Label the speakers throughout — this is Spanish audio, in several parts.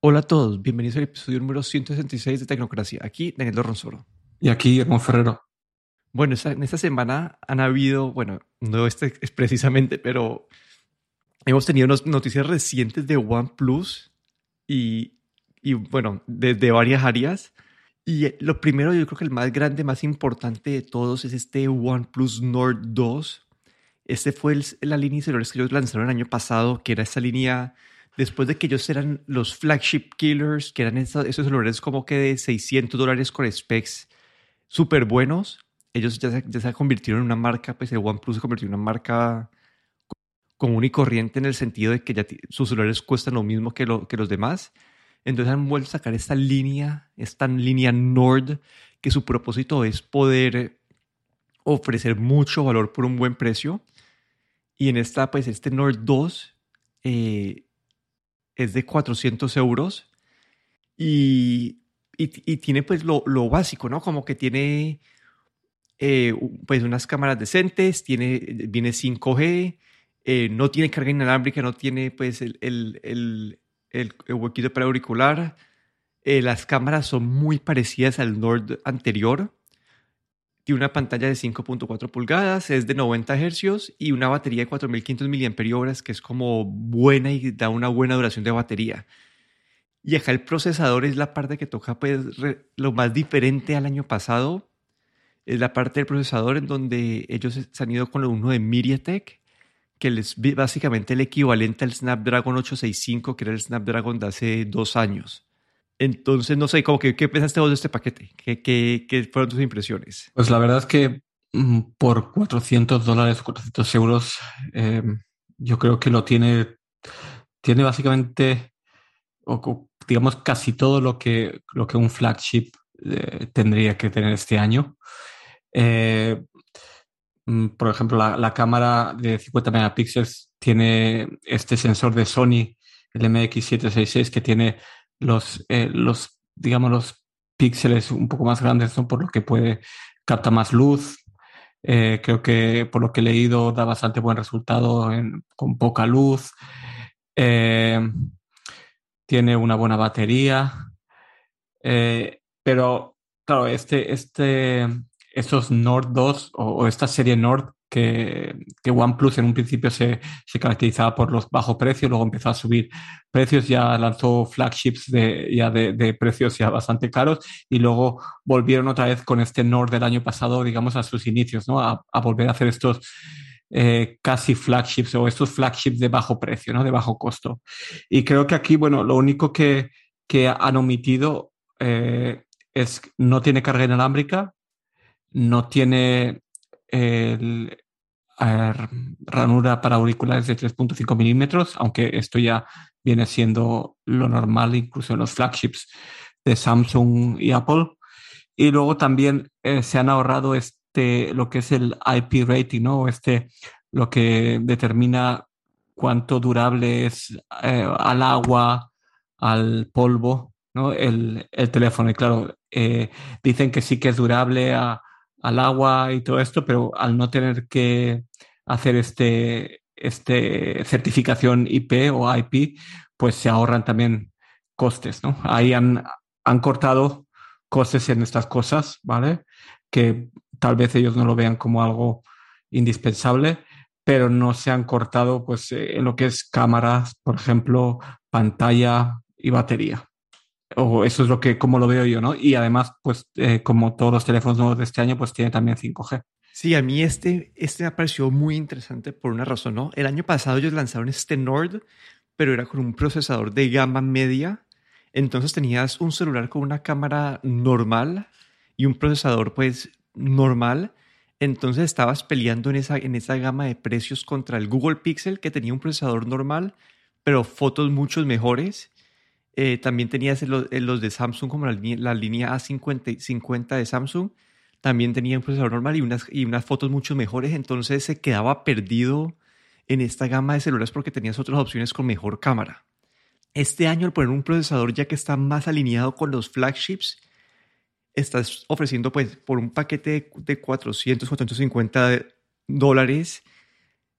Speaker 1: Hola a todos, bienvenidos al episodio número 166 de Tecnocracia. Aquí Daniel Ronsoro.
Speaker 2: Y aquí Hermón Ferrero.
Speaker 1: Bueno, en esta semana han habido, bueno, no este es precisamente, pero hemos tenido noticias recientes de OnePlus y, y bueno, desde varias áreas. Y lo primero, yo creo que el más grande, más importante de todos es este OnePlus Nord 2. Este fue la línea de celulares que ellos lanzaron el año pasado, que era esta línea, después de que ellos eran los flagship killers, que eran esos, esos celulares como que de 600 dólares con specs súper buenos. Ellos ya se, ya se convirtieron en una marca, pues el OnePlus se convirtió en una marca común y corriente en el sentido de que ya sus celulares cuestan lo mismo que, que los demás. Entonces han vuelto a sacar esta línea, esta línea Nord, que su propósito es poder ofrecer mucho valor por un buen precio. Y en esta, pues este Nord 2 eh, es de 400 euros y, y, tiene pues lo, lo, básico, ¿no? Como que tiene eh, pues unas cámaras decentes, tiene, viene 5G, eh, no tiene carga inalámbrica, no tiene pues el, el, el, huequito para auricular. Eh, las cámaras son muy parecidas al Nord anterior. Tiene una pantalla de 5.4 pulgadas, es de 90 Hz y una batería de 4500 mAh que es como buena y da una buena duración de batería. Y acá el procesador es la parte que toca pues lo más diferente al año pasado. Es la parte del procesador en donde ellos se han ido con uno de MediaTek que es básicamente el equivalente al Snapdragon 865, que era el Snapdragon de hace dos años. Entonces, no sé, ¿cómo que, ¿qué pensaste vos de este paquete? ¿Qué, qué, qué fueron tus impresiones?
Speaker 2: Pues la verdad es que mm, por 400 dólares, 400 euros, eh, yo creo que lo tiene, tiene básicamente, digamos, casi todo lo que, lo que un flagship eh, tendría que tener este año. Eh, Mm, por ejemplo, la, cámara de 50 megapíxeles tiene este sensor de Sony, el MX766, que tiene los, eh, los, digamos, los píxeles un poco más grandes, por lo que puede captar más luz. Eh, creo que por lo que he leído da bastante buen resultado con poca luz. Eh, tiene una buena batería. pero, claro, este, este, estos Nord 2 o, esta serie Nord que, que, OnePlus en un principio se, se, caracterizaba por los bajos precios, luego empezó a subir precios, ya lanzó flagships de, ya de, de, precios ya bastante caros y luego volvieron otra vez con este Nord del año pasado, digamos, a sus inicios, ¿no? A, a volver a hacer estos eh, casi flagships o estos flagships de bajo precio, ¿no? De bajo costo. Y creo que aquí, bueno, lo único que, que han omitido eh, es no tiene carga inalámbrica, no tiene el, ranura para auriculares de 3.5 milímetros, aunque esto ya viene siendo lo normal incluso en los flagships de Samsung y Apple. Y luego también eh, se han ahorrado este, lo que es el IP rating, ¿no? Este, lo que determina cuánto durable es eh, al agua, al polvo, ¿no? El, el teléfono. Y claro, eh, dicen que sí que es durable a, al agua y todo esto, pero al no tener que hacer este, este certificación IP o IP, pues se ahorran también costes, ¿no? Ahí han, han cortado costes en estas cosas, ¿vale? Que tal vez ellos no lo vean como algo indispensable, pero no se han cortado pues en lo que es cámaras, por ejemplo, pantalla y batería o eso es lo que, como lo veo yo, ¿no? Y además, pues, eh, como todos los teléfonos nuevos de este año, pues tiene también 5G.
Speaker 1: Sí, a mí este, este me pareció muy interesante por una razón, ¿no? El año pasado ellos lanzaron este Nord, pero era con un procesador de gama media. Entonces tenías un celular con una cámara normal y un procesador, pues, normal. Entonces estabas peleando en esa, en esa gama de precios contra el Google Pixel, que tenía un procesador normal, pero fotos mucho mejores eh, también tenías los, los, de Samsung, como la, la línea A50 50 de Samsung. También tenía un procesador normal y unas, y unas fotos mucho mejores. Entonces se quedaba perdido en esta gama de celulares porque tenías otras opciones con mejor cámara. Este año, al poner un procesador ya que está más alineado con los flagships, estás ofreciendo pues por un paquete de 400, 450 dólares,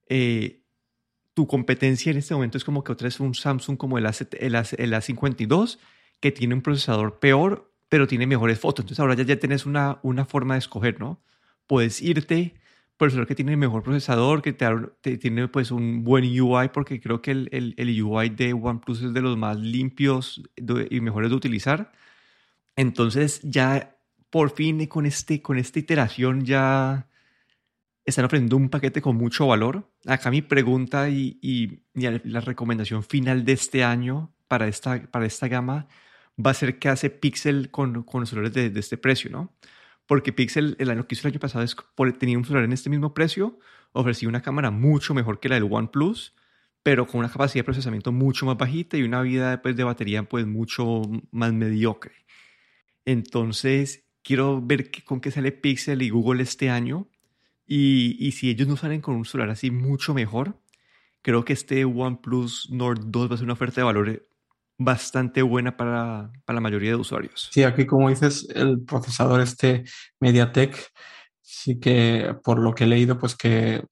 Speaker 1: eh, tu competencia en este momento es como que otra es un Samsung como el, A, el, A, el A52, que tiene un procesador peor, pero tiene mejores fotos. Entonces ahora ya, ya tienes una, una forma de escoger, ¿no? Puedes irte procesador que tiene el mejor procesador, que te, tiene pues un buen UI, porque creo que el, el, el, UI de OnePlus es de los más limpios y mejores de utilizar. Entonces ya por fin con, este, con esta iteración ya están ofreciendo un paquete con mucho valor. Acá mi pregunta y, y, la recomendación final de este año para esta, para esta gama va a ser qué hace Pixel con, con los celulares de, de este precio, ¿no? porque Pixel el año que hizo el año pasado es, tenía un celular en este mismo precio, ofrecía una cámara mucho mejor que la del OnePlus, pero con una capacidad de procesamiento mucho más bajita y una vida pues, de batería pues mucho más mediocre. Entonces, quiero ver con qué sale Pixel y Google este año y, y, si ellos no salen con un celular así mucho mejor, creo que este OnePlus Nord 2 va a ser una oferta de valor bastante buena para, para, la mayoría de usuarios.
Speaker 2: Sí, aquí como dices, el procesador este MediaTek, sí que por lo que he leído, pues que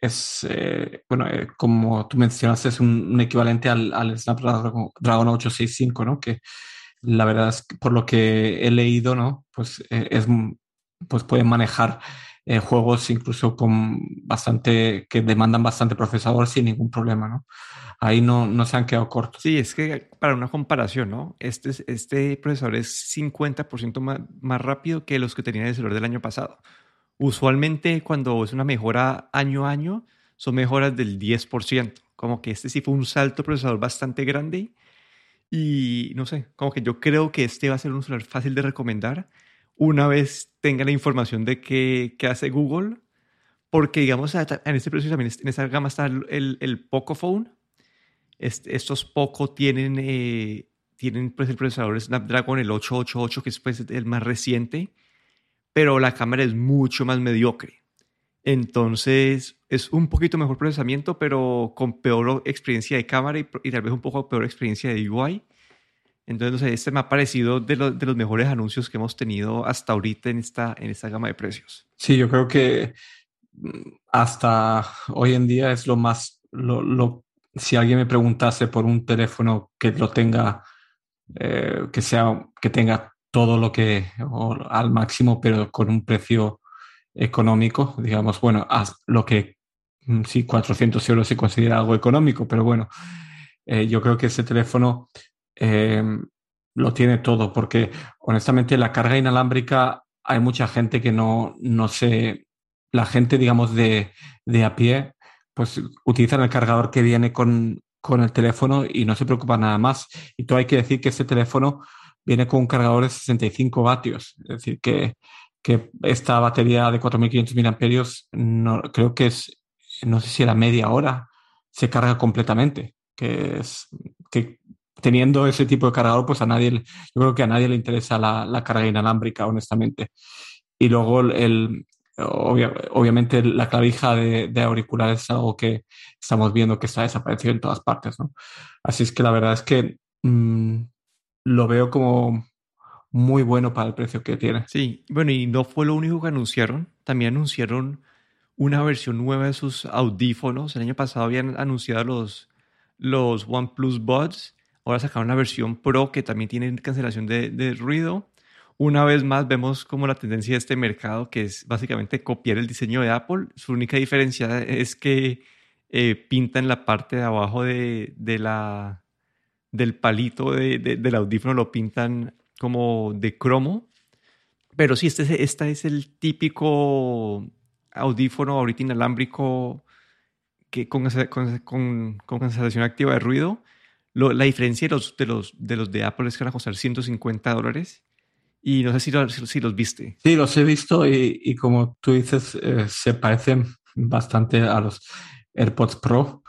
Speaker 2: es, eh, bueno, eh, como tú mencionaste, es un, equivalente al, al, Snapdragon 865, ¿no? Que la verdad es que por lo que he leído, ¿no? Pues eh, es, pues pueden manejar eh, juegos incluso con bastante, que demandan bastante procesador sin ningún problema, ¿no? Ahí no, no se han quedado cortos.
Speaker 1: Sí, es que para una comparación, ¿no? Este, este procesador es 50% más, más rápido que los que tenía el celular del año pasado. Usualmente cuando es una mejora año a año, son mejoras del 10%. Como que este sí fue un salto procesador bastante grande. Y no sé, como que yo creo que este va a ser un celular fácil de recomendar una vez tenga la información de qué, qué hace Google, porque digamos en este precio también, en esta gama está el, el Poco Phone. estos Poco tienen, eh, tienen pues el procesador Snapdragon, el 888, que es pues el más reciente, pero la cámara es mucho más mediocre. Entonces es un poquito mejor procesamiento, pero con peor experiencia de cámara y, y tal vez un poco peor experiencia de UI. Entonces, este me ha parecido de, de, los mejores anuncios que hemos tenido hasta ahorita en esta, en esta gama de precios.
Speaker 2: Sí, yo creo que mm, hasta hoy en día es lo más, lo, lo, si alguien me preguntase por un teléfono que lo tenga, eh, que sea, que tenga todo lo que, al máximo, pero con un precio económico, digamos, bueno, lo que mm, sí, 400 euros se considera algo económico, pero bueno, eh, yo creo que ese teléfono eh, lo tiene todo, porque honestamente la carga inalámbrica hay mucha gente que no, no sé, la gente, digamos, de, de a pie, pues utilizan el cargador que viene con, con el teléfono y no se preocupa nada más. Y todo hay que decir que este teléfono viene con un cargador de 65 vatios, es decir, que, que esta batería de 4.500 mAh no, creo que es, no sé si era media hora, se carga completamente, que es que teniendo ese tipo de cargador, pues a nadie, yo creo que a nadie le interesa la, carga inalámbrica, honestamente. Y luego, el, obviamente, la clavija de, de, auriculares es algo que estamos viendo que está desaparecido en todas partes, ¿no? Así es que la verdad es que mmm, lo veo como muy bueno para el precio que tiene.
Speaker 1: Sí, bueno, y no fue lo único que anunciaron, también anunciaron una versión nueva de sus audífonos. El año pasado habían anunciado los, los OnePlus Buds Ahora sacaron la versión Pro que también tiene cancelación de, de ruido. Una vez más vemos como la tendencia de este mercado, que es básicamente copiar el diseño de Apple. Su única diferencia es que eh, pintan la parte de abajo de, de la, del palito de, del audífono, lo pintan como de cromo. Pero sí, este, este es el típico audífono ahorita inalámbrico que con, con, con, con cancelación activa de ruido la diferencia de los, de, los, de los de Apple es que van a costar 150 dólares. Y no sé si, si, los viste.
Speaker 2: Sí, los he visto y, y como tú dices, eh, se parecen bastante a los AirPods Pro,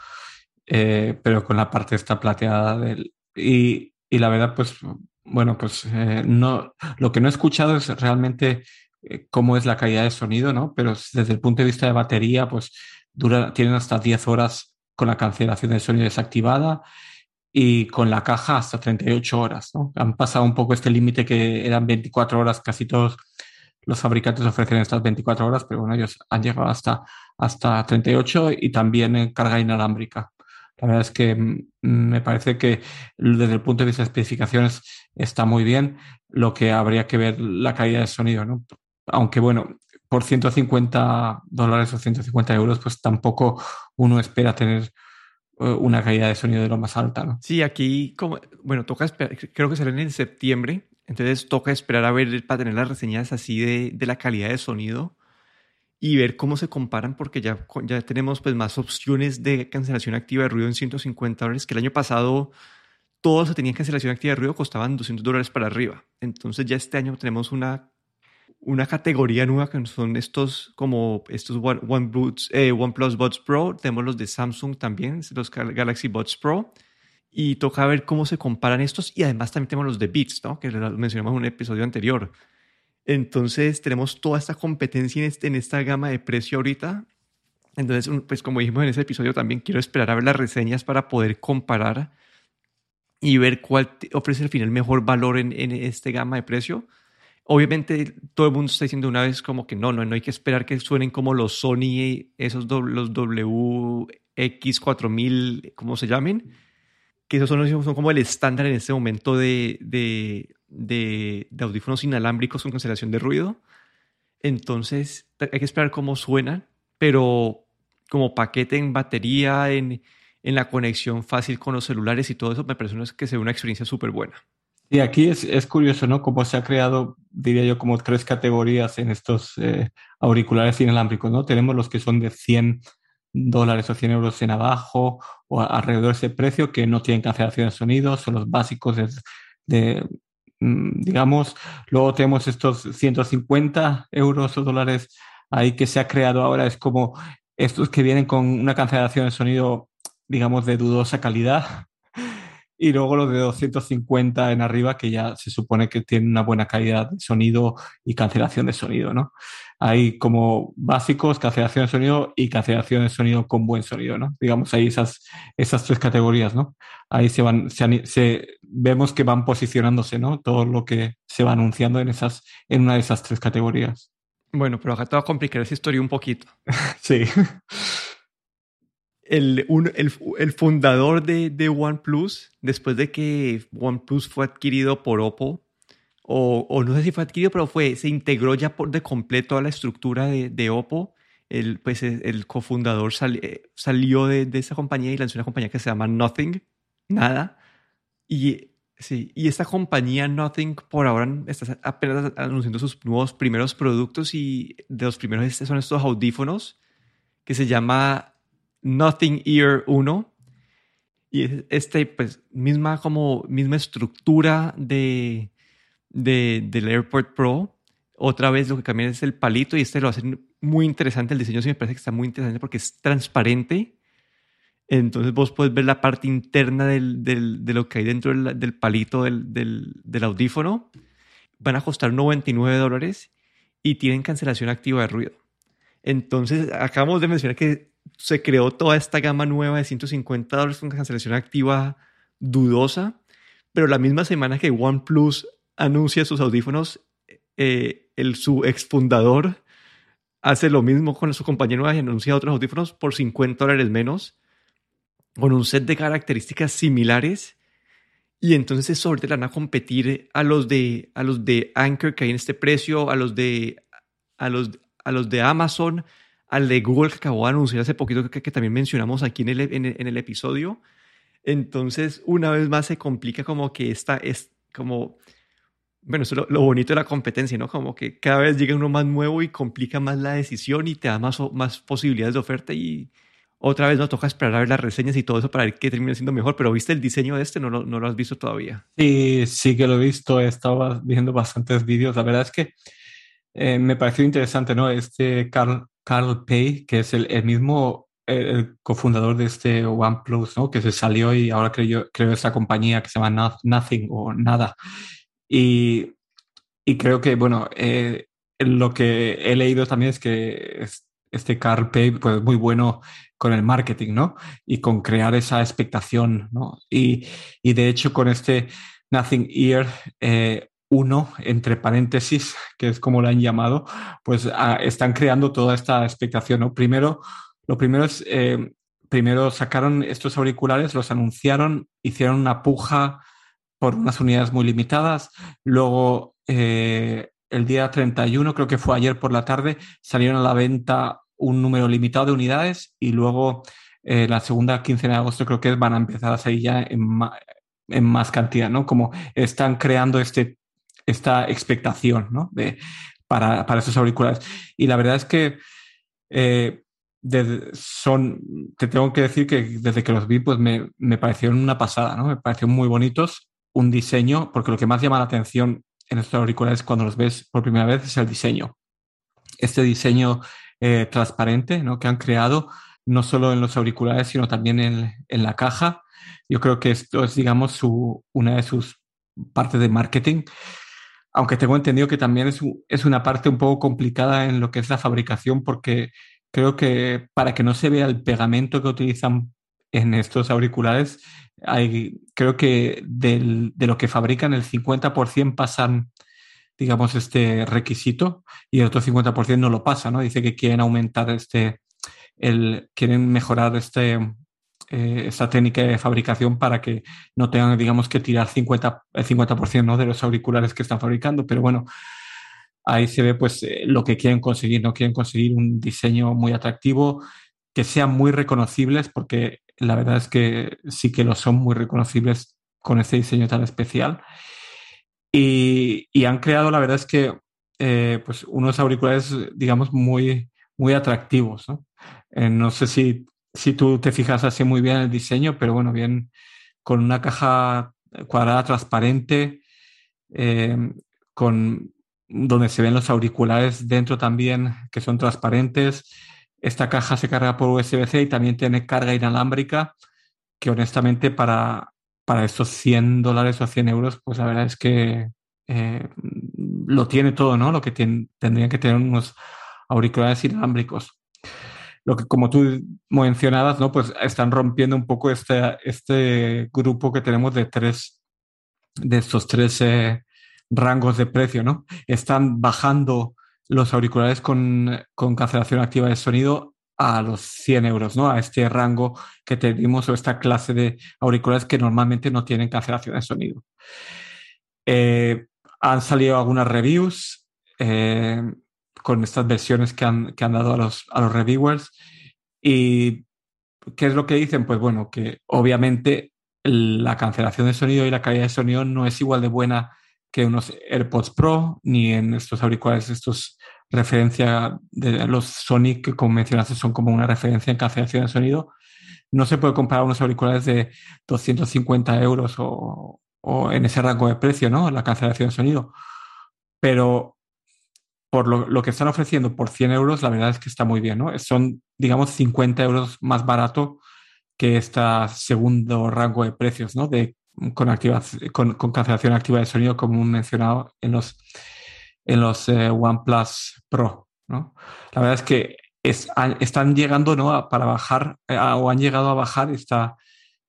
Speaker 2: eh, pero con la parte esta plateada del... Y, y la verdad, pues, bueno, pues eh, no, lo que no he escuchado es realmente cómo es la calidad de sonido, ¿no? Pero desde el punto de vista de batería, pues dura, tienen hasta 10 horas con la cancelación del sonido desactivada y con la caja hasta 38 horas. Han pasado un poco este límite que eran 24 horas casi todos los fabricantes ofrecen estas 24 horas, pero bueno, ellos han llegado hasta, hasta 38 y también carga inalámbrica. La verdad es que mm, me parece que desde el punto de vista de especificaciones está muy bien. Lo que habría que ver la calidad de sonido, ¿no? Aunque bueno, por 150 dólares o 150 euros, pues tampoco uno espera tener una calidad de sonido de lo más alta, ¿no?
Speaker 1: Sí, aquí, como, bueno, toca esperar, creo que salen en septiembre, entonces toca esperar a ver para tener las reseñas así de, de la calidad de sonido y ver cómo se comparan porque ya, ya tenemos pues más opciones de cancelación activa de ruido en 150 dólares que el año pasado todos tenían cancelación activa de ruido costaban 200 dólares para arriba. Entonces ya este año tenemos una, una categoría nueva que son estos como estos One, eh, OnePlus Buds Pro, tenemos los de Samsung también, los Galaxy Buds Pro y toca ver cómo se comparan estos y además también tenemos los de Beats, ¿no? que mencionamos en un episodio anterior. Entonces tenemos toda esta competencia en, este, esta gama de precio ahorita. Entonces, pues como dijimos en ese episodio, también quiero esperar a ver las reseñas para poder comparar y ver cuál ofrece al final mejor valor en, en este gama de precio. Obviamente todo el mundo está diciendo una vez como que no, no, no hay que esperar que suenen como los Sony, esos los WX4000, como se llamen, que esos son, son como el estándar en este momento de, de, de, audífonos inalámbricos con cancelación de ruido. Entonces hay que esperar cómo suenan, pero como paquete en batería, en, en la conexión fácil con los celulares y todo eso, me parece que sea una experiencia súper buena.
Speaker 2: Y aquí es, es, curioso, ¿no? Cómo se ha creado, diría yo, como tres categorías en estos eh, auriculares inalámbricos, ¿no? Tenemos los que son de 100 dólares o 100 euros en abajo o alrededor de ese precio que no tienen cancelación de sonido, son los básicos de, de Mm, digamos, luego tenemos estos 150 euros o dólares ahí que se ha creado ahora, es como estos que vienen con una cancelación de sonido, digamos, de dudosa calidad, y luego los de 250 en arriba que ya se supone que tienen una buena calidad de sonido y cancelación de sonido, ¿no? Hay como básicos, cancelación de sonido y cancelación de sonido con buen sonido, ¿no? Digamos, hay esas, esas tres categorías, ¿no? Ahí se van, se, vemos que van posicionándose, ¿no? Todo lo que se va anunciando en, esas, en una de esas tres categorías.
Speaker 1: Bueno, pero acá te voy a complicar esa historia un poquito.
Speaker 2: sí
Speaker 1: el, el, fundador de, de, OnePlus, después de que OnePlus fue adquirido por Oppo, o, o, no sé si fue adquirido, pero fue, se integró ya por de completo a la estructura de, de Oppo. El, pues el cofundador eh, salió de, de, esa compañía y lanzó una compañía que se llama Nothing, nada. Y, sí, y esta compañía Nothing por ahora está apenas anunciando sus nuevos primeros productos y de los primeros son estos audífonos que se llama Nothing Ear 1. Y este, pues, misma como, misma estructura de, de, del AirPort Pro. Otra vez lo que cambia es el palito y este lo hace muy interesante. El diseño sí me parece que está muy interesante porque es transparente. Entonces vos puedes ver la parte interna del, del, de lo que hay dentro del, del palito del, audífono. Van a costar 99 dólares y tienen cancelación activa de ruido. Entonces, acabamos de mencionar que se creó toda esta gama nueva de 150 dólares con cancelación activa dudosa, pero la misma semana que OnePlus anuncia sus audífonos, eh, el, su exfundador hace lo mismo con su compañía nueva y anuncia otros audífonos por 50 dólares menos, con un set de características similares. Y entonces le van a competir a los de, a los de Anchor que hay en este precio, a los de, a los, a los de Amazon, al de Google que acabó de anunciar hace poquito, que, también mencionamos aquí en el, en, el, episodio. Entonces, una vez más se complica como que esta es como, bueno, eso es lo, bonito de la competencia, ¿no? Como que cada vez llega uno más nuevo y complica más la decisión y te da más, más posibilidades de oferta y otra vez nos toca esperar a ver las reseñas y todo eso para ver qué termina siendo mejor. Pero ¿viste el diseño de este? ¿No lo, no lo has visto todavía?
Speaker 2: Sí, sí que lo he visto. He estado viendo bastantes vídeos. La verdad es que eh, me pareció interesante, ¿no? Este Carl, Carl Pei, que es el, el mismo el cofundador de este OnePlus, ¿no? Que se salió y ahora creo, creo esa compañía que se llama Nothing o Nada. Y, y creo que, bueno, eh, lo que he leído también es que este Carl Pei, pues muy bueno con el marketing, ¿no? Y con crear esa expectación, ¿no? Y, y de hecho con este Nothing Ear, eh, uno, entre paréntesis, que es como lo han llamado, pues ah, están creando toda esta expectación. ¿no? Primero, lo primero es, eh, primero sacaron estos auriculares, los anunciaron, hicieron una puja por unas unidades muy limitadas. Luego, eh, el día 31, creo que fue ayer por la tarde, salieron a la venta un número limitado de unidades y luego eh, la segunda quincena de agosto creo que van a empezar a salir ya en, en más cantidad, ¿no? Como están creando este, esta expectación, ¿no? De, para, para esos auriculares. Y la verdad es que eh, son, te tengo que decir que desde que los vi, pues me, me parecieron una pasada, ¿no? Me parecieron muy bonitos, un diseño, porque lo que más llama la atención en estos auriculares cuando los ves por primera vez es el diseño. Este diseño eh, transparente, ¿no? Que han creado no solo en los auriculares, sino también en, en la caja. Yo creo que esto es, digamos, su, una de sus partes de marketing aunque tengo entendido que también es, es, una parte un poco complicada en lo que es la fabricación, porque creo que para que no se vea el pegamento que utilizan en estos auriculares, creo que del, de lo que fabrican el 50% pasan, digamos, este requisito y el otro 50% no lo pasa, ¿no? Dice que quieren aumentar este, el, quieren mejorar este, eh, esta técnica de fabricación para que no tengan, digamos, que tirar 50, el 50% ¿no? de los auriculares que están fabricando, pero bueno, ahí se ve pues eh, lo que quieren conseguir, no quieren conseguir un diseño muy atractivo, que sean muy reconocibles, porque la verdad es que sí que lo son muy reconocibles con este diseño tan especial. Y, han creado, la verdad es que, eh, pues unos auriculares, digamos, muy, muy atractivos. ¿no? Eh, no sé si, si tú te fijas así muy bien en el diseño, pero bueno, bien con una caja cuadrada transparente, con donde se ven los auriculares dentro también, que son transparentes. Esta caja se carga por USB-C y también tiene carga inalámbrica, que honestamente para, para estos 100 dólares o 100 euros, pues la verdad es que eh, lo tiene todo, ¿no? Lo que tendrían que tener unos auriculares inalámbricos. Lo que, como tú mencionabas, ¿no? Pues están rompiendo un poco este, este grupo que tenemos de tres, de estos tres eh, rangos de precio, ¿no? Están bajando los auriculares con, con cancelación activa de sonido a los 100 euros, ¿no? A este rango que tenemos o esta clase de auriculares que normalmente no tienen cancelación de sonido. Eh, han salido algunas reviews eh, con estas versiones que han, que han dado a los, a los reviewers. ¿Y qué es lo que dicen? Pues bueno, que obviamente la cancelación de sonido y la calidad de sonido no es igual de buena que unos AirPods Pro, ni en estos auriculares, estos referencia de los Sonic, que como mencionaste, son como una referencia en cancelación de sonido. No se puede comprar unos auriculares de 250 euros o, o en ese rango de precio, ¿no? La cancelación de sonido. Pero por lo, lo, que están ofreciendo por 100 euros, la verdad es que está muy bien, ¿no? Son, digamos, 50 euros más barato que este segundo rango de precios, ¿no? De con, con, cancelación activa de sonido, como mencionado en los, en los eh, OnePlus Pro. ¿no? La verdad es que están llegando ¿no? para bajar eh, o han llegado a bajar esta,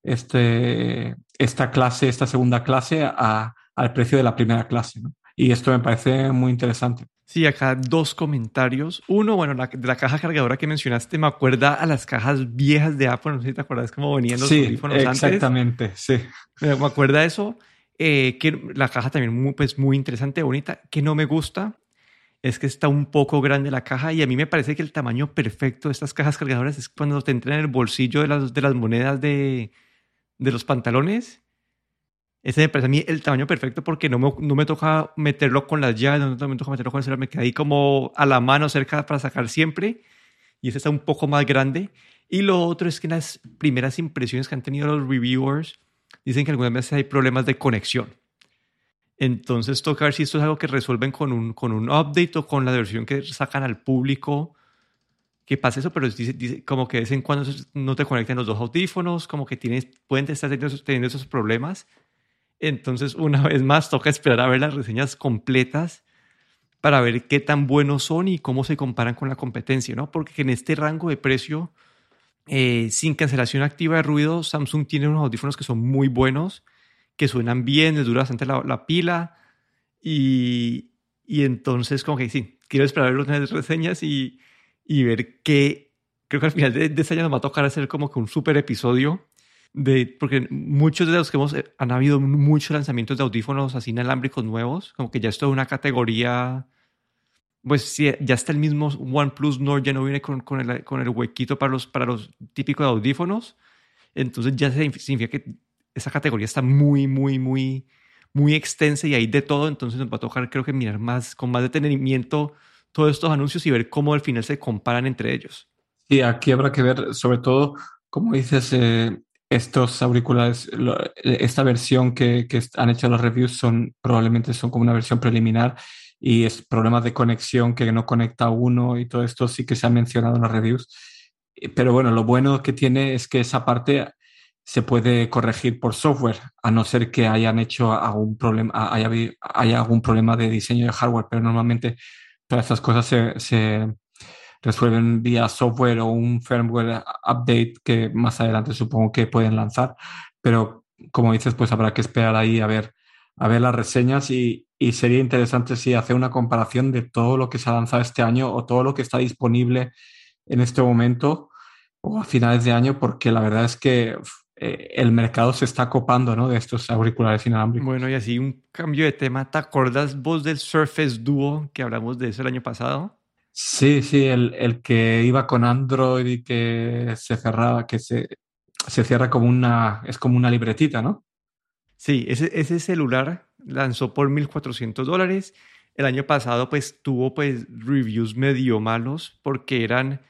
Speaker 2: este, esta clase, esta segunda clase al precio de la primera clase. Y esto me parece muy interesante.
Speaker 1: Sí, acá dos comentarios. Uno, bueno, la, de la caja cargadora que mencionaste me acuerda a las cajas viejas de Apple. No sé si te acuerdas cómo venían los
Speaker 2: sí, exactamente, sí.
Speaker 1: Me, acuerda eso. Eh, que la caja también muy, pues, muy interesante, bonita. Que no me gusta es que está un poco grande la caja y a mí me parece que el tamaño perfecto de estas cajas cargadoras es cuando te entran en el bolsillo de las, de las monedas de, de los pantalones ese me parece a mí el tamaño perfecto porque no me, no me toca meterlo con las llaves, no me toca meterlo con el celular, me queda ahí como a la mano cerca para sacar siempre. Y ese está un poco más grande. Y lo otro es que en las primeras impresiones que han tenido los reviewers dicen que algunas veces hay problemas de conexión. Entonces toca ver si esto es algo que resuelven con un, con un update o con la versión que sacan al público que pasa eso, pero dice, como que de vez en cuando no te conectan los dos audífonos, como que tienes, pueden estar teniendo, teniendo esos problemas. Entonces, una vez más, toca esperar a ver las reseñas completas para ver qué tan buenos son y cómo se comparan con la competencia, ¿no? Porque en este rango de precio, eh, sin cancelación activa de ruido, Samsung tiene unos audífonos que son muy buenos, que suenan bien, les dura bastante la, pila, Y, y entonces, como que sí, quiero esperar las reseñas y, y ver qué. Creo que al final de, de este año nos va a tocar hacer como que un super episodio de, porque muchos de los que hemos, eh, han habido muchos lanzamientos de audífonos así inalámbricos nuevos, como que ya es una categoría, pues sí, ya está el mismo OnePlus Nord, ya no viene con, con, el, con el huequito para los, para los típicos audífonos, entonces ya significa que esa categoría está muy, muy, muy, muy extensa y hay de todo, entonces nos va a tocar creo que mirar más, con más detenimiento todos estos anuncios y ver cómo al final se comparan entre ellos.
Speaker 2: Sí, aquí habrá que ver sobre todo, como dices, eh, estos auriculares, esta versión que, que, han hecho los reviews son probablemente son como una versión preliminar y es problemas de conexión que no conecta uno y todo esto sí que se ha mencionado en los reviews. Pero bueno, lo bueno que tiene es que esa parte se puede corregir por software, a no ser que hayan hecho algún problema, haya, haya algún problema de diseño de hardware, pero normalmente todas estas cosas se resuelven vía software o un firmware update que más adelante supongo que pueden lanzar. Pero como dices, pues habrá que esperar ahí a ver, a ver las reseñas y, y sería interesante si hacer una comparación de todo lo que se ha lanzado este año o todo lo que está disponible en este momento o a finales de año, porque la verdad es que eh, el mercado se está copando ¿no? de estos auriculares inalámbricos.
Speaker 1: Bueno, y así un cambio de tema. ¿Te acuerdas vos del Surface Duo que hablamos de eso el año pasado?
Speaker 2: Sí, sí, el, el, que iba con Android y que se cerraba, que se, se cierra como una, es como una libretita, ¿no?
Speaker 1: Sí, ese, ese celular lanzó por 1.400 dólares. El año pasado pues tuvo pues reviews medio malos porque eran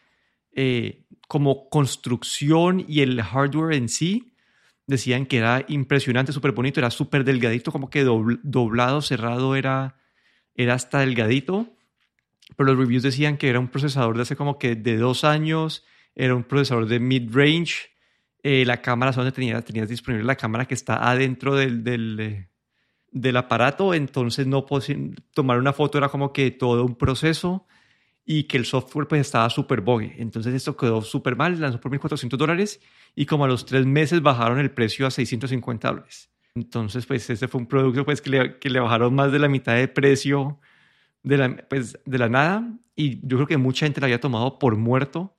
Speaker 1: eh, como construcción y el hardware en sí. Decían que era impresionante, súper bonito, era súper delgadito, como que doblado, cerrado, era, era hasta delgadito pero los reviews decían que era un procesador de hace como que de dos años, era un procesador de mid-range, eh, la cámara, donde tenías, tenías disponible la cámara que está adentro del, del, eh, del aparato, entonces no tomar una foto era como que todo un proceso y que el software pues estaba súper buggy. Entonces esto quedó súper mal, lanzó por 1.400 dólares y como a los tres meses bajaron el precio a 650 dólares. Entonces pues este fue un producto pues que le, que le bajaron más de la mitad de precio de la, pues, de la nada y yo creo que mucha gente lo había tomado por muerto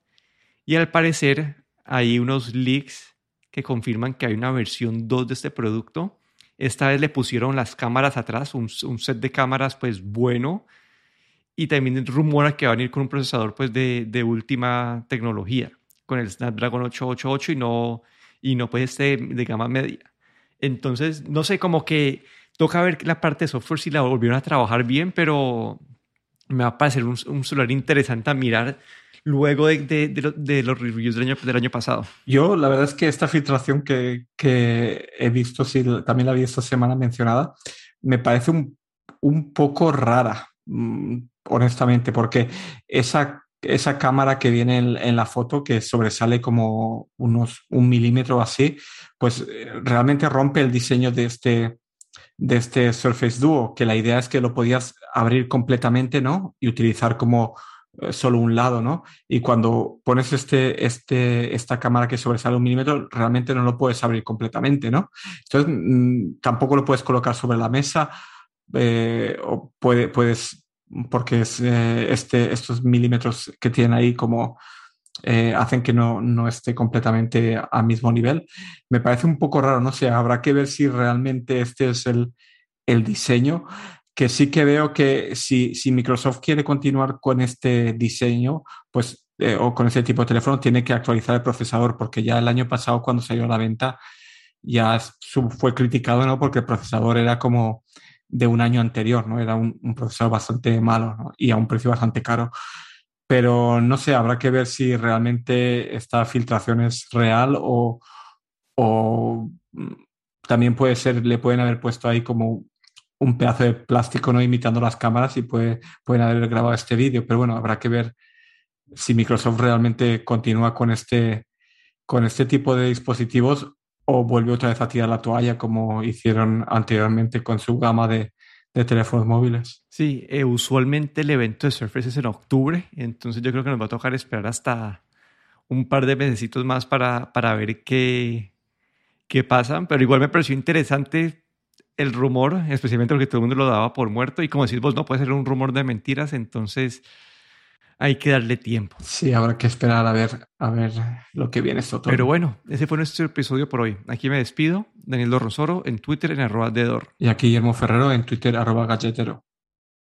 Speaker 1: y al parecer hay unos leaks que confirman que hay una versión 2 de este producto. Esta vez le pusieron las cámaras atrás, un, un set de cámaras pues bueno y también rumora que va a venir con un procesador pues de, de última tecnología, con el Snapdragon 888 y no, y no pues este de gama media. Entonces, no sé, como que Toca ver la parte de software si la volvieron a trabajar bien, pero me va a parecer un, celular interesante a mirar luego de, de, los reviews del año, del año pasado.
Speaker 2: Yo, la verdad es que esta filtración que, que he visto, sí, también la vi esta semana mencionada, me parece un, un poco rara, mm, honestamente, porque esa, esa cámara que viene en, en, la foto, que sobresale como unos un milímetro así, pues eh, realmente rompe el diseño de este, de este Surface Duo, que la idea es que lo podías abrir completamente, ¿no? Y utilizar como eh, solo un lado, ¿no? Y cuando pones este, este, esta cámara que sobresale un milímetro, realmente no lo puedes abrir completamente, ¿no? Entonces, mm, tampoco lo puedes colocar sobre la mesa eh, o puede, puedes, porque es, eh, este, estos milímetros que tienen ahí como eh, hacen que no, no, esté completamente a mismo nivel. Me parece un poco raro, no sé, habrá que ver si realmente este es el, el diseño, que sí que veo que si, si, Microsoft quiere continuar con este diseño, pues, eh, o con este tipo de teléfono, tiene que actualizar el procesador, porque ya el año pasado cuando salió a la venta ya fue criticado, ¿no? Porque el procesador era como de un año anterior, ¿no? Era un, procesador bastante malo y a un precio bastante caro pero no sé, habrá que ver si realmente esta filtración es real o, mm, también puede ser, le pueden haber puesto ahí como un pedazo de plástico no imitando las cámaras y puede, pueden haber grabado este vídeo, pero bueno, habrá que ver si Microsoft realmente continúa con este, con este tipo de dispositivos o vuelve otra vez a tirar la toalla como hicieron anteriormente con su gama de, de teléfonos móviles.
Speaker 1: Sí, eh, usualmente el evento de Surface es en octubre, entonces yo creo que nos va a tocar esperar hasta un par de mesecitos más para, para ver qué, qué pasan, pero igual me pareció interesante el rumor, especialmente porque todo el mundo lo daba por muerto y como decís vos, no puede ser un rumor de mentiras, entonces hay que darle tiempo.
Speaker 2: Sí, habrá que esperar a ver, a ver lo que viene esto.
Speaker 1: Pero bueno, ese fue nuestro episodio por hoy. Aquí me despido. Daniel Dorrosoro en Twitter en arroba Dedor.
Speaker 2: Y aquí Guillermo Ferrero en Twitter arroba galletero.